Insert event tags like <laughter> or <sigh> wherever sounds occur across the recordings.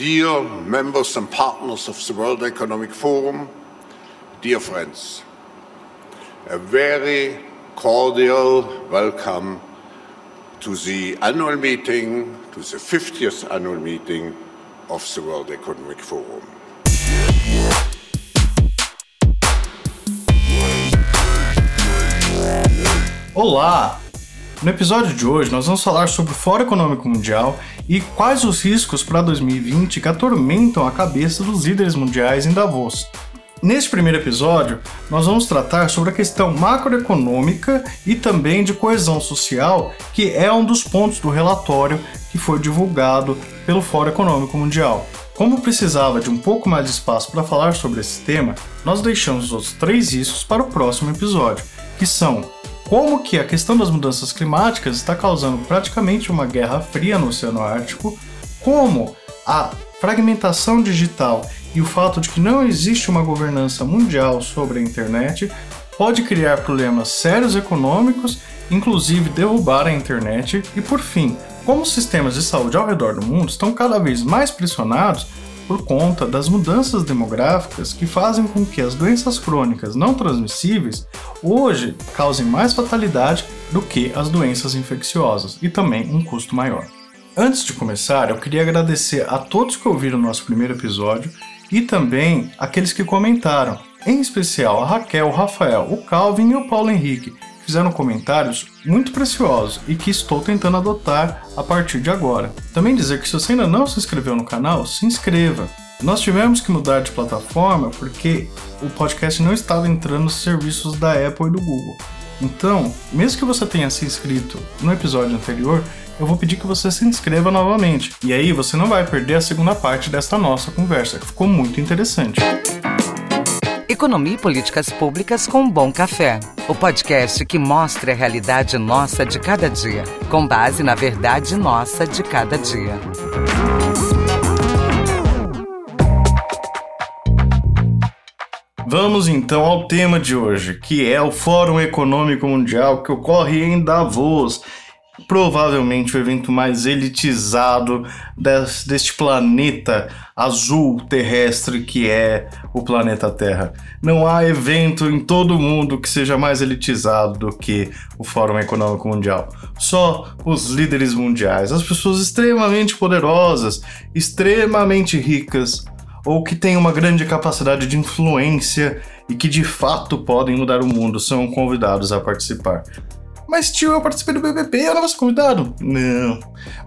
dear members and partners of the World Economic Forum, dear friends, a very cordial welcome to the annual meeting, to the 50th annual meeting of the World Economic Forum. Olá! No episódio de hoje, nós vamos falar sobre o Fórum Econômico Mundial e quais os riscos para 2020 que atormentam a cabeça dos líderes mundiais em Davos. Neste primeiro episódio, nós vamos tratar sobre a questão macroeconômica e também de coesão social, que é um dos pontos do relatório que foi divulgado pelo Fórum Econômico Mundial. Como precisava de um pouco mais de espaço para falar sobre esse tema, nós deixamos os outros três riscos para o próximo episódio, que são como que a questão das mudanças climáticas está causando praticamente uma guerra fria no Oceano Ártico, como a fragmentação digital e o fato de que não existe uma governança mundial sobre a internet pode criar problemas sérios econômicos, inclusive derrubar a internet, e por fim, como os sistemas de saúde ao redor do mundo estão cada vez mais pressionados por conta das mudanças demográficas que fazem com que as doenças crônicas não transmissíveis hoje causem mais fatalidade do que as doenças infecciosas e também um custo maior. Antes de começar, eu queria agradecer a todos que ouviram o nosso primeiro episódio e também aqueles que comentaram, em especial a Raquel, o Rafael, o Calvin e o Paulo Henrique, fizeram comentários muito preciosos e que estou tentando adotar a partir de agora. Também dizer que se você ainda não se inscreveu no canal, se inscreva. Nós tivemos que mudar de plataforma porque o podcast não estava entrando nos serviços da Apple e do Google. Então, mesmo que você tenha se inscrito no episódio anterior, eu vou pedir que você se inscreva novamente. E aí você não vai perder a segunda parte desta nossa conversa, que ficou muito interessante. Economia e Políticas Públicas com Bom Café. O podcast que mostra a realidade nossa de cada dia, com base na verdade nossa de cada dia. Vamos então ao tema de hoje, que é o Fórum Econômico Mundial que ocorre em Davos provavelmente o evento mais elitizado des, deste planeta azul terrestre que é o planeta Terra. Não há evento em todo o mundo que seja mais elitizado do que o Fórum Econômico Mundial. Só os líderes mundiais, as pessoas extremamente poderosas, extremamente ricas ou que têm uma grande capacidade de influência e que de fato podem mudar o mundo são convidados a participar. Mas tio, eu participei do BBB, eu não vou ser convidado? Não.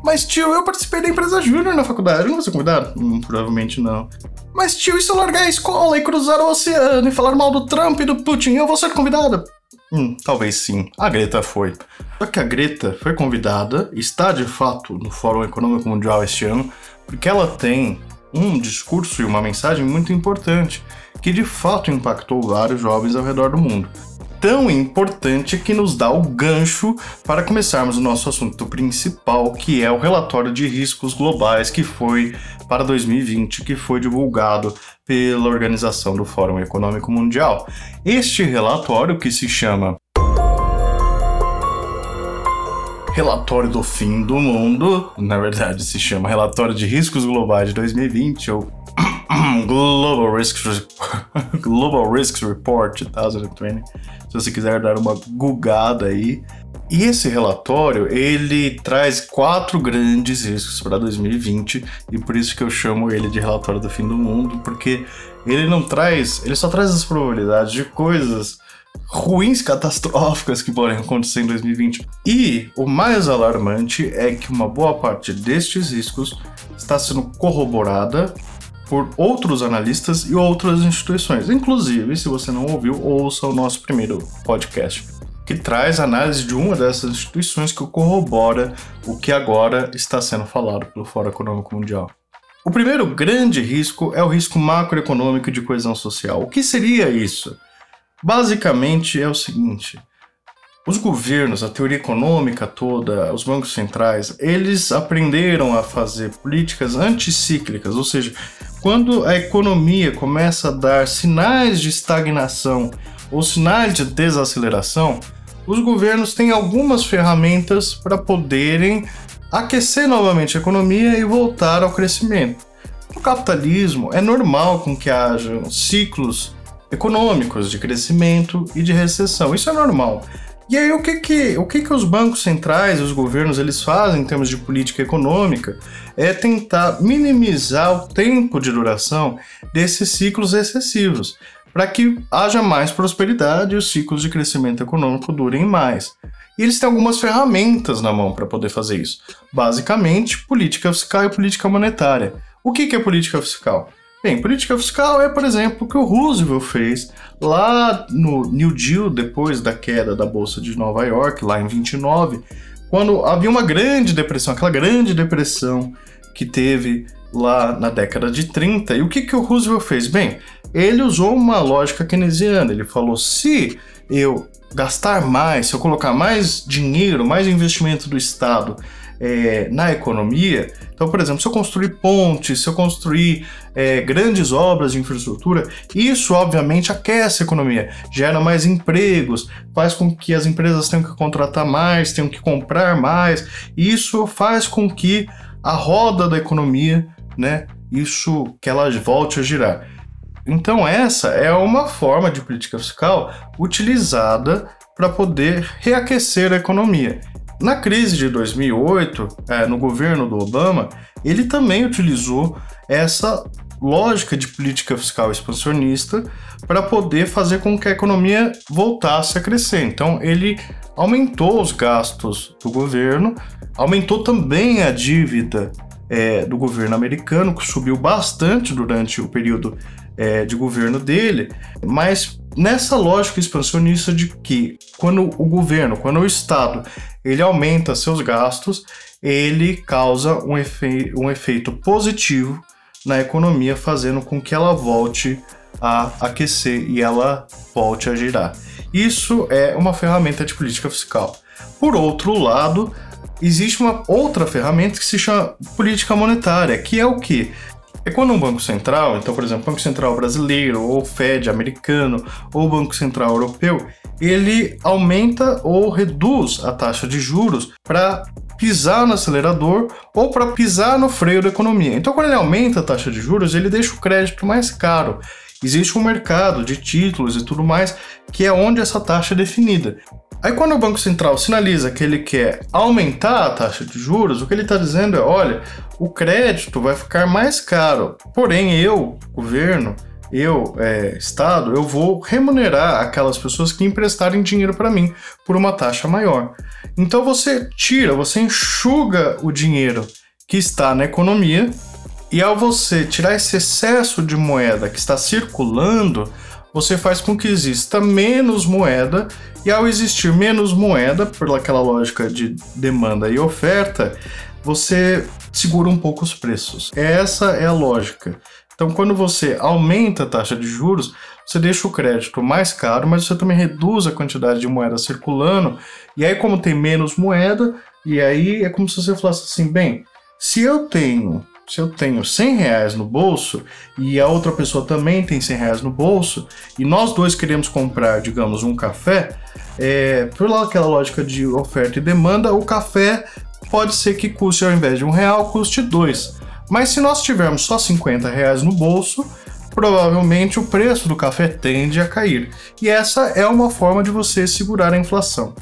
Mas tio, eu participei da empresa júnior na faculdade, eu não vou ser convidado? Hum, provavelmente não. Mas tio, e se eu largar a escola e cruzar o oceano e falar mal do Trump e do Putin, eu vou ser convidada? Hum, talvez sim. A Greta foi. Só que a Greta foi convidada, está de fato no Fórum Econômico Mundial este ano, porque ela tem um discurso e uma mensagem muito importante que de fato impactou vários jovens ao redor do mundo tão importante que nos dá o gancho para começarmos o nosso assunto principal, que é o relatório de riscos globais que foi para 2020, que foi divulgado pela organização do Fórum Econômico Mundial. Este relatório, que se chama Relatório do Fim do Mundo, na verdade se chama Relatório de Riscos Globais de 2020, ou <clears throat> Global Risks, <laughs> Global Risks Report 2020, se você quiser dar uma googada aí. E esse relatório, ele traz quatro grandes riscos para 2020 e por isso que eu chamo ele de relatório do fim do mundo, porque ele não traz, ele só traz as probabilidades de coisas ruins, catastróficas que podem acontecer em 2020. E o mais alarmante é que uma boa parte destes riscos está sendo corroborada por outros analistas e outras instituições. Inclusive, se você não ouviu, ouça o nosso primeiro podcast, que traz análise de uma dessas instituições que corrobora o que agora está sendo falado pelo Fórum Econômico Mundial. O primeiro grande risco é o risco macroeconômico de coesão social. O que seria isso? Basicamente é o seguinte: os governos, a teoria econômica toda, os bancos centrais, eles aprenderam a fazer políticas anticíclicas, ou seja, quando a economia começa a dar sinais de estagnação ou sinais de desaceleração, os governos têm algumas ferramentas para poderem aquecer novamente a economia e voltar ao crescimento. capitalismo é normal com que haja ciclos econômicos de crescimento e de recessão. Isso é normal. E aí o que que, o que que os bancos centrais, os governos, eles fazem em termos de política econômica é tentar minimizar o tempo de duração desses ciclos excessivos, para que haja mais prosperidade e os ciclos de crescimento econômico durem mais. E eles têm algumas ferramentas na mão para poder fazer isso. Basicamente, política fiscal e política monetária. O que, que é política fiscal? Bem, política fiscal é, por exemplo, o que o Roosevelt fez lá no New Deal, depois da queda da Bolsa de Nova York, lá em 29, quando havia uma grande depressão, aquela grande depressão que teve lá na década de 30. E o que, que o Roosevelt fez? Bem, ele usou uma lógica keynesiana. Ele falou: se eu gastar mais, se eu colocar mais dinheiro, mais investimento do Estado é, na economia. Então, por exemplo, se eu construir pontes, se eu construir é, grandes obras de infraestrutura, isso obviamente aquece a economia, gera mais empregos, faz com que as empresas tenham que contratar mais, tenham que comprar mais. Isso faz com que a roda da economia, né, isso que ela volte a girar. Então, essa é uma forma de política fiscal utilizada para poder reaquecer a economia. Na crise de 2008, é, no governo do Obama, ele também utilizou essa lógica de política fiscal expansionista para poder fazer com que a economia voltasse a crescer. Então, ele aumentou os gastos do governo, aumentou também a dívida é, do governo americano, que subiu bastante durante o período é, de governo dele, mas nessa lógica expansionista de que quando o governo, quando o Estado, ele aumenta seus gastos, ele causa um, efe um efeito positivo na economia, fazendo com que ela volte a aquecer e ela volte a girar. Isso é uma ferramenta de política fiscal. Por outro lado, existe uma outra ferramenta que se chama política monetária, que é o que? É quando um banco central, então, por exemplo, Banco Central brasileiro, ou Fed americano, ou Banco Central europeu, ele aumenta ou reduz a taxa de juros para pisar no acelerador ou para pisar no freio da economia. Então, quando ele aumenta a taxa de juros, ele deixa o crédito mais caro. Existe um mercado de títulos e tudo mais que é onde essa taxa é definida. Aí quando o Banco Central sinaliza que ele quer aumentar a taxa de juros, o que ele está dizendo é, olha, o crédito vai ficar mais caro. Porém, eu, governo, eu, é, Estado, eu vou remunerar aquelas pessoas que emprestarem dinheiro para mim por uma taxa maior. Então você tira, você enxuga o dinheiro que está na economia e ao você tirar esse excesso de moeda que está circulando, você faz com que exista menos moeda, e ao existir menos moeda, por aquela lógica de demanda e oferta, você segura um pouco os preços. Essa é a lógica. Então, quando você aumenta a taxa de juros, você deixa o crédito mais caro, mas você também reduz a quantidade de moeda circulando. E aí, como tem menos moeda, e aí é como se você falasse assim: bem, se eu tenho se eu tenho 100 reais no bolso e a outra pessoa também tem 100 reais no bolso e nós dois queremos comprar, digamos, um café, é, por aquela lógica de oferta e demanda, o café pode ser que custe, ao invés de um real, custe dois. Mas se nós tivermos só 50 reais no bolso, provavelmente o preço do café tende a cair. E essa é uma forma de você segurar a inflação.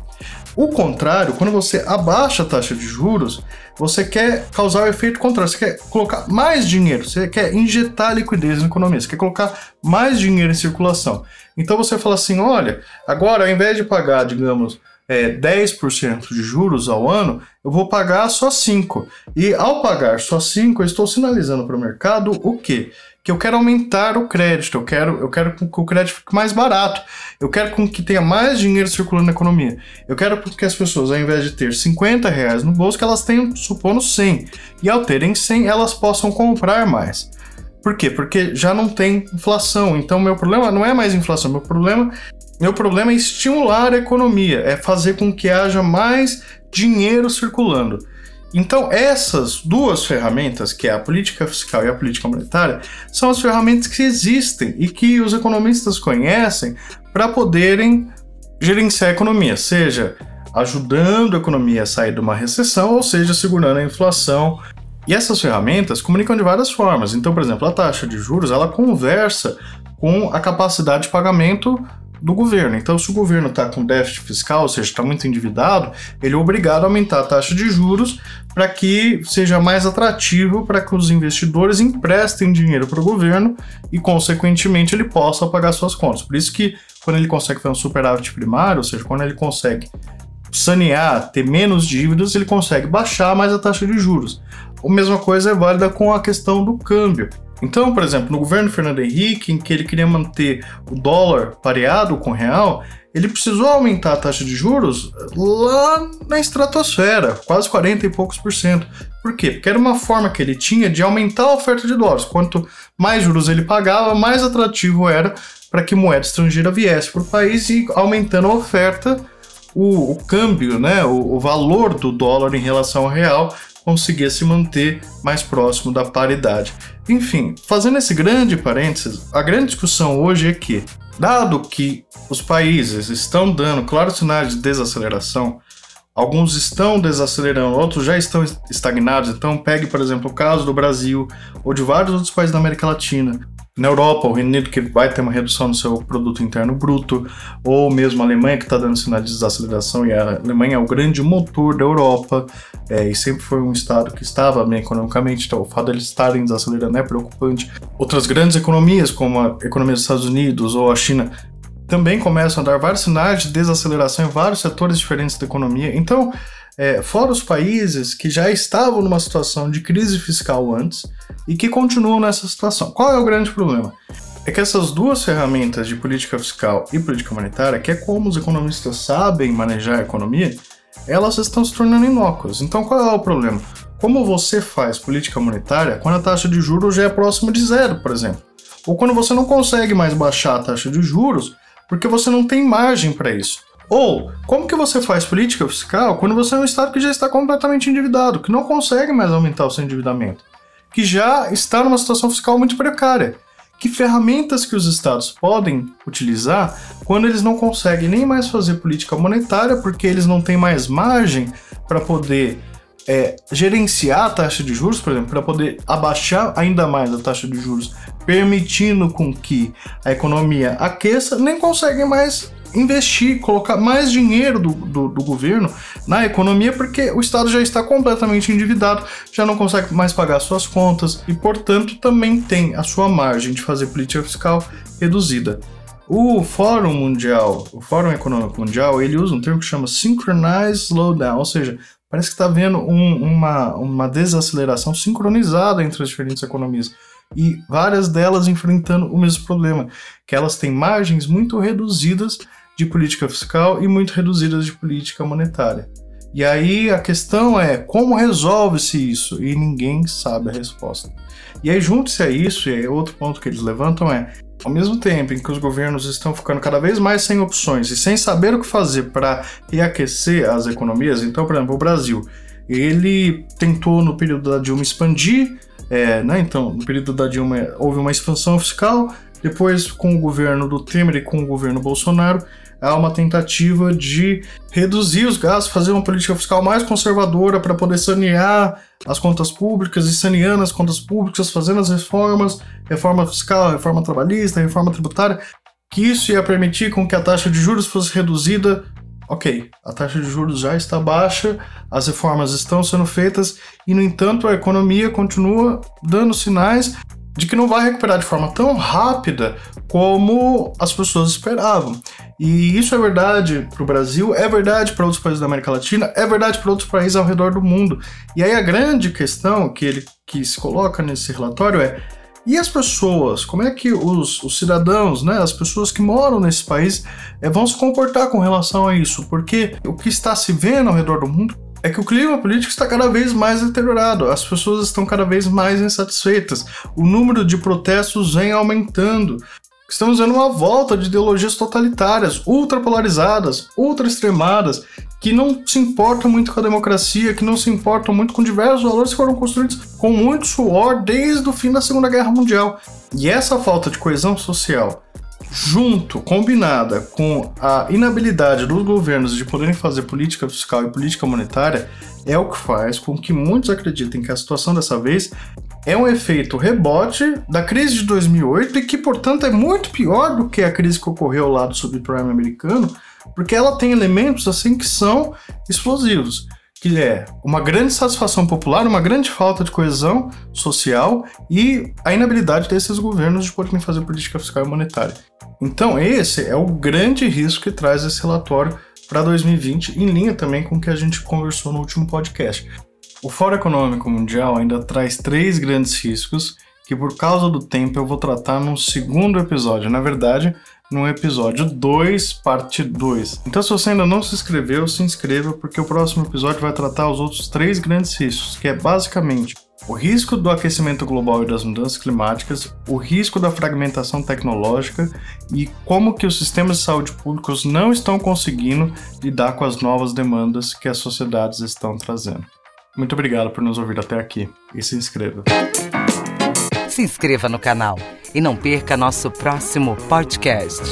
O contrário, quando você abaixa a taxa de juros, você quer causar o efeito contrário, você quer colocar mais dinheiro, você quer injetar liquidez na economia, você quer colocar mais dinheiro em circulação. Então você fala assim: olha, agora ao invés de pagar, digamos, é, 10% de juros ao ano, eu vou pagar só 5%. E ao pagar só 5%, eu estou sinalizando para o mercado o quê? Que eu quero aumentar o crédito, eu quero, eu quero que o crédito fique mais barato, eu quero que tenha mais dinheiro circulando na economia. Eu quero que as pessoas, ao invés de ter 50 reais no bolso, que elas tenham, supondo, 100. E ao terem 100, elas possam comprar mais. Por quê? Porque já não tem inflação. Então, meu problema não é mais inflação, meu problema, meu problema é estimular a economia, é fazer com que haja mais dinheiro circulando. Então, essas duas ferramentas, que é a política fiscal e a política monetária, são as ferramentas que existem e que os economistas conhecem para poderem gerenciar a economia, seja ajudando a economia a sair de uma recessão, ou seja, segurando a inflação E essas ferramentas comunicam de várias formas. Então, por exemplo, a taxa de juros ela conversa com a capacidade de pagamento do governo. Então, se o governo está com déficit fiscal, ou seja, está muito endividado, ele é obrigado a aumentar a taxa de juros para que seja mais atrativo para que os investidores emprestem dinheiro para o governo e, consequentemente, ele possa pagar suas contas. Por isso que quando ele consegue fazer um superávit primário, ou seja, quando ele consegue sanear, ter menos dívidas, ele consegue baixar mais a taxa de juros. A mesma coisa é válida com a questão do câmbio. Então, por exemplo, no governo Fernando Henrique, em que ele queria manter o dólar pareado com o real, ele precisou aumentar a taxa de juros lá na estratosfera, quase 40 e poucos por cento. Por quê? Porque era uma forma que ele tinha de aumentar a oferta de dólares. Quanto mais juros ele pagava, mais atrativo era para que moeda estrangeira viesse para o país e aumentando a oferta, o, o câmbio, né, o, o valor do dólar em relação ao real conseguia se manter mais próximo da paridade. Enfim, fazendo esse grande parênteses, a grande discussão hoje é que, dado que os países estão dando claros sinais de desaceleração, alguns estão desacelerando, outros já estão estagnados. Então, pegue, por exemplo, o caso do Brasil ou de vários outros países da América Latina. Na Europa, o Reino Unido que vai ter uma redução no seu produto interno bruto, ou mesmo a Alemanha que está dando sinal de desaceleração, e a Alemanha é o grande motor da Europa, é, e sempre foi um estado que estava bem economicamente, então o fato de eles estarem desacelerando é preocupante. Outras grandes economias, como a economia dos Estados Unidos ou a China, também começam a dar vários sinais de desaceleração em vários setores diferentes da economia. Então, é, fora os países que já estavam numa situação de crise fiscal antes e que continuam nessa situação. Qual é o grande problema? É que essas duas ferramentas de política fiscal e política monetária, que é como os economistas sabem manejar a economia, elas estão se tornando inócuas. Então qual é o problema? Como você faz política monetária quando a taxa de juros já é próxima de zero, por exemplo? Ou quando você não consegue mais baixar a taxa de juros porque você não tem margem para isso. Ou, como que você faz política fiscal quando você é um estado que já está completamente endividado, que não consegue mais aumentar o seu endividamento, que já está numa situação fiscal muito precária? Que ferramentas que os estados podem utilizar quando eles não conseguem nem mais fazer política monetária porque eles não têm mais margem para poder é, gerenciar a taxa de juros, por exemplo, para poder abaixar ainda mais a taxa de juros, permitindo com que a economia aqueça, nem conseguem mais investir, colocar mais dinheiro do, do, do, governo na economia, porque o Estado já está completamente endividado, já não consegue mais pagar suas contas e, portanto, também tem a sua margem de fazer política fiscal reduzida. O Fórum Mundial, o Fórum Econômico Mundial, ele usa um termo que chama Synchronized Slowdown, ou seja, parece que está havendo um, uma, uma desaceleração sincronizada entre as diferentes economias e várias delas enfrentando o mesmo problema, que elas têm margens muito reduzidas de política fiscal e muito reduzidas de política monetária. E aí a questão é como resolve-se isso? E ninguém sabe a resposta. E aí, junto-se a isso, e outro ponto que eles levantam é: ao mesmo tempo em que os governos estão ficando cada vez mais sem opções e sem saber o que fazer para reaquecer as economias, então, por exemplo, o Brasil, ele tentou no período da Dilma expandir, é, né? Então, no período da Dilma houve uma expansão fiscal, depois com o governo do Temer e com o governo Bolsonaro, há uma tentativa de reduzir os gastos, fazer uma política fiscal mais conservadora para poder sanear as contas públicas e saneando as contas públicas, fazendo as reformas, reforma fiscal, reforma trabalhista, reforma tributária, que isso ia permitir com que a taxa de juros fosse reduzida. Ok, a taxa de juros já está baixa, as reformas estão sendo feitas e, no entanto, a economia continua dando sinais de que não vai recuperar de forma tão rápida como as pessoas esperavam. E isso é verdade para o Brasil, é verdade para outros países da América Latina, é verdade para outros países ao redor do mundo. E aí a grande questão que ele que se coloca nesse relatório é e as pessoas, como é que os, os cidadãos, né, as pessoas que moram nesse país, é, vão se comportar com relação a isso? Porque o que está se vendo ao redor do mundo é que o clima político está cada vez mais deteriorado, as pessoas estão cada vez mais insatisfeitas, o número de protestos vem aumentando. Estamos vendo uma volta de ideologias totalitárias, ultrapolarizadas, ultra extremadas, que não se importam muito com a democracia, que não se importam muito com diversos valores que foram construídos com muito suor desde o fim da Segunda Guerra Mundial. E essa falta de coesão social junto, combinada com a inabilidade dos governos de poderem fazer política fiscal e política monetária, é o que faz com que muitos acreditem que a situação dessa vez é um efeito rebote da crise de 2008 e que, portanto, é muito pior do que a crise que ocorreu lá do subprime americano, porque ela tem elementos assim que são explosivos, que é uma grande satisfação popular, uma grande falta de coesão social e a inabilidade desses governos de poderem fazer política fiscal e monetária. Então, esse é o grande risco que traz esse relatório para 2020, em linha também com o que a gente conversou no último podcast. O Fórum Econômico Mundial ainda traz três grandes riscos que, por causa do tempo, eu vou tratar num segundo episódio. Na verdade, no episódio 2, parte 2. Então, se você ainda não se inscreveu, se inscreva, porque o próximo episódio vai tratar os outros três grandes riscos, que é basicamente o risco do aquecimento global e das mudanças climáticas, o risco da fragmentação tecnológica e como que os sistemas de saúde públicos não estão conseguindo lidar com as novas demandas que as sociedades estão trazendo. Muito obrigado por nos ouvir até aqui e se inscreva. Se inscreva no canal e não perca nosso próximo podcast.